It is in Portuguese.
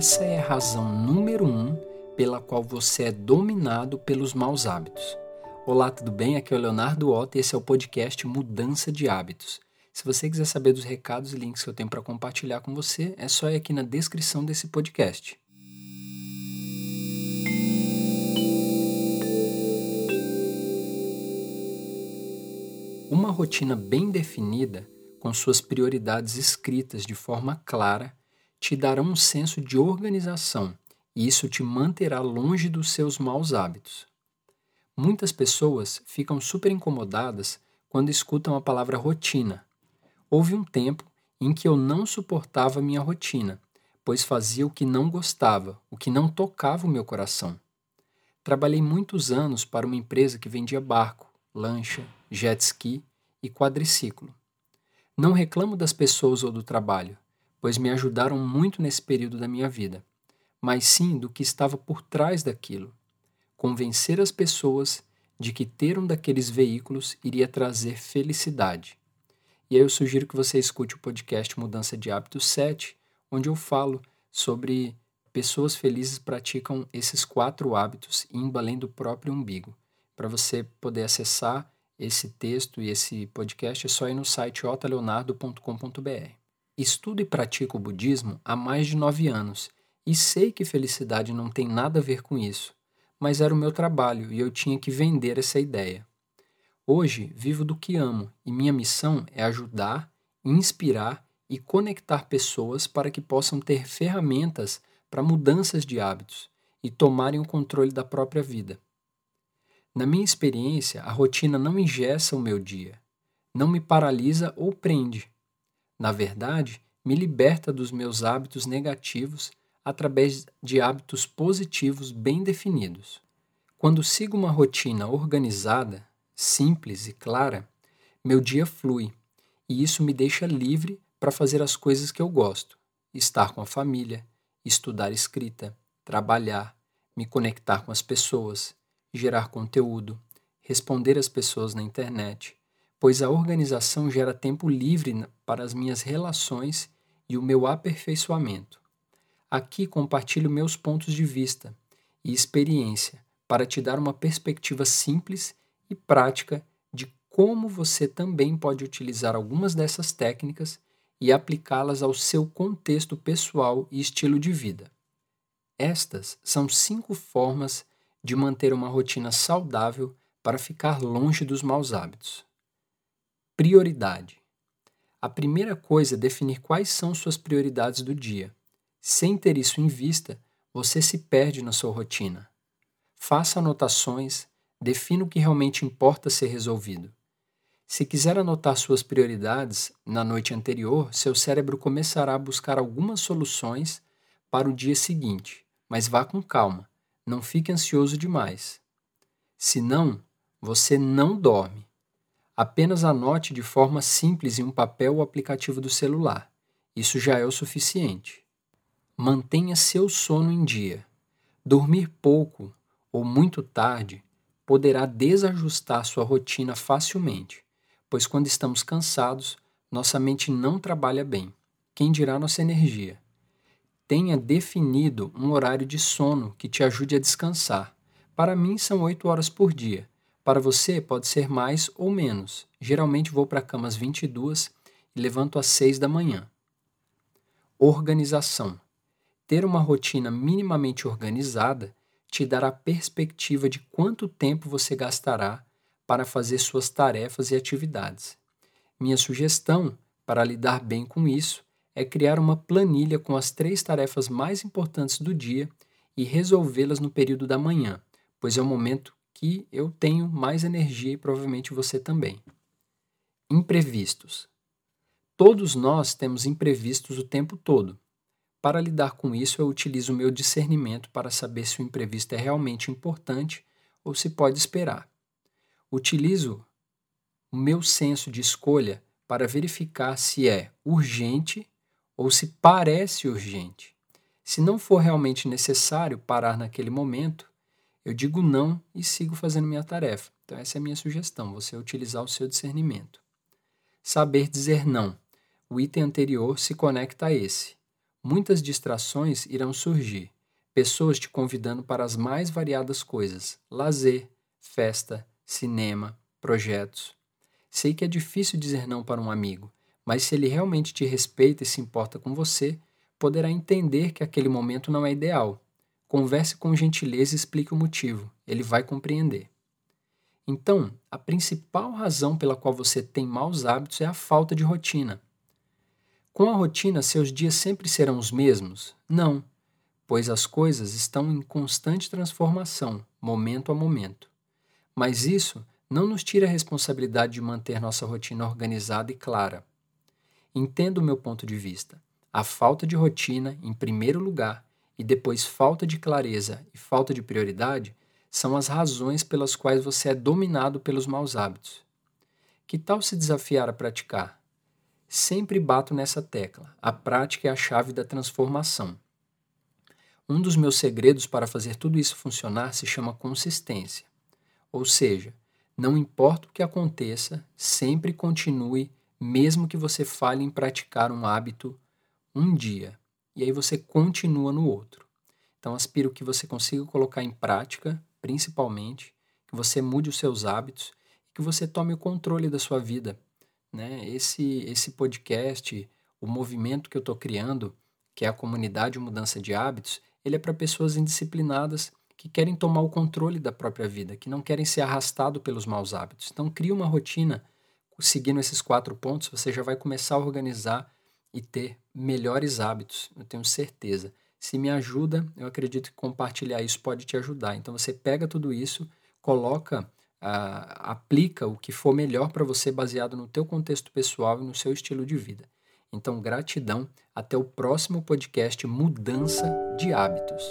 essa é a razão número um pela qual você é dominado pelos maus hábitos. Olá, tudo bem? Aqui é o Leonardo Otto e esse é o podcast Mudança de Hábitos. Se você quiser saber dos recados e links que eu tenho para compartilhar com você, é só ir aqui na descrição desse podcast. Uma rotina bem definida, com suas prioridades escritas de forma clara, te dará um senso de organização e isso te manterá longe dos seus maus hábitos. Muitas pessoas ficam super incomodadas quando escutam a palavra rotina. Houve um tempo em que eu não suportava minha rotina, pois fazia o que não gostava, o que não tocava o meu coração. Trabalhei muitos anos para uma empresa que vendia barco, lancha, jet ski e quadriciclo. Não reclamo das pessoas ou do trabalho, pois me ajudaram muito nesse período da minha vida, mas sim do que estava por trás daquilo. Convencer as pessoas de que ter um daqueles veículos iria trazer felicidade. E aí eu sugiro que você escute o podcast Mudança de Hábitos 7, onde eu falo sobre pessoas felizes praticam esses quatro hábitos indo além do próprio umbigo. Para você poder acessar esse texto e esse podcast é só ir no site otaleonardo.com.br. Estudo e pratico o budismo há mais de nove anos e sei que felicidade não tem nada a ver com isso, mas era o meu trabalho e eu tinha que vender essa ideia. Hoje vivo do que amo e minha missão é ajudar, inspirar e conectar pessoas para que possam ter ferramentas para mudanças de hábitos e tomarem o controle da própria vida. Na minha experiência, a rotina não ingessa o meu dia, não me paralisa ou prende na verdade, me liberta dos meus hábitos negativos através de hábitos positivos bem definidos. Quando sigo uma rotina organizada, simples e clara, meu dia flui e isso me deixa livre para fazer as coisas que eu gosto: estar com a família, estudar escrita, trabalhar, me conectar com as pessoas, gerar conteúdo, responder às pessoas na internet, pois a organização gera tempo livre para as minhas relações e o meu aperfeiçoamento. Aqui compartilho meus pontos de vista e experiência para te dar uma perspectiva simples e prática de como você também pode utilizar algumas dessas técnicas e aplicá-las ao seu contexto pessoal e estilo de vida. Estas são cinco formas de manter uma rotina saudável para ficar longe dos maus hábitos. Prioridade. A primeira coisa é definir quais são suas prioridades do dia. Sem ter isso em vista, você se perde na sua rotina. Faça anotações, defina o que realmente importa ser resolvido. Se quiser anotar suas prioridades na noite anterior, seu cérebro começará a buscar algumas soluções para o dia seguinte, mas vá com calma, não fique ansioso demais. Senão, você não dorme Apenas anote de forma simples em um papel o aplicativo do celular. Isso já é o suficiente. Mantenha seu sono em dia. Dormir pouco ou muito tarde poderá desajustar sua rotina facilmente, pois quando estamos cansados, nossa mente não trabalha bem. Quem dirá nossa energia? Tenha definido um horário de sono que te ajude a descansar. Para mim, são 8 horas por dia para você, pode ser mais ou menos. Geralmente vou para a cama às 22 e levanto às 6 da manhã. Organização. Ter uma rotina minimamente organizada te dará perspectiva de quanto tempo você gastará para fazer suas tarefas e atividades. Minha sugestão para lidar bem com isso é criar uma planilha com as três tarefas mais importantes do dia e resolvê-las no período da manhã, pois é o momento que eu tenho mais energia e provavelmente você também. Imprevistos. Todos nós temos imprevistos o tempo todo. Para lidar com isso, eu utilizo o meu discernimento para saber se o imprevisto é realmente importante ou se pode esperar. Utilizo o meu senso de escolha para verificar se é urgente ou se parece urgente. Se não for realmente necessário parar naquele momento, eu digo não e sigo fazendo minha tarefa. Então, essa é a minha sugestão: você utilizar o seu discernimento. Saber dizer não. O item anterior se conecta a esse. muitas distrações irão surgir. Pessoas te convidando para as mais variadas coisas: lazer, festa, cinema, projetos. Sei que é difícil dizer não para um amigo, mas se ele realmente te respeita e se importa com você, poderá entender que aquele momento não é ideal. Converse com gentileza e explique o motivo, ele vai compreender. Então, a principal razão pela qual você tem maus hábitos é a falta de rotina. Com a rotina, seus dias sempre serão os mesmos? Não, pois as coisas estão em constante transformação, momento a momento. Mas isso não nos tira a responsabilidade de manter nossa rotina organizada e clara. Entenda o meu ponto de vista. A falta de rotina, em primeiro lugar, e depois falta de clareza e falta de prioridade são as razões pelas quais você é dominado pelos maus hábitos. Que tal se desafiar a praticar? Sempre bato nessa tecla. A prática é a chave da transformação. Um dos meus segredos para fazer tudo isso funcionar se chama consistência. Ou seja, não importa o que aconteça, sempre continue, mesmo que você falhe em praticar um hábito um dia, e aí você continua no outro. Então, aspiro que você consiga colocar em prática, principalmente, que você mude os seus hábitos e que você tome o controle da sua vida. Né? Esse, esse podcast, o movimento que eu estou criando, que é a comunidade Mudança de Hábitos, ele é para pessoas indisciplinadas que querem tomar o controle da própria vida, que não querem ser arrastado pelos maus hábitos. Então, crie uma rotina seguindo esses quatro pontos, você já vai começar a organizar e ter melhores hábitos, eu tenho certeza. Se me ajuda, eu acredito que compartilhar isso pode te ajudar. Então você pega tudo isso, coloca, uh, aplica o que for melhor para você baseado no teu contexto pessoal e no seu estilo de vida. Então, gratidão. Até o próximo podcast Mudança de Hábitos.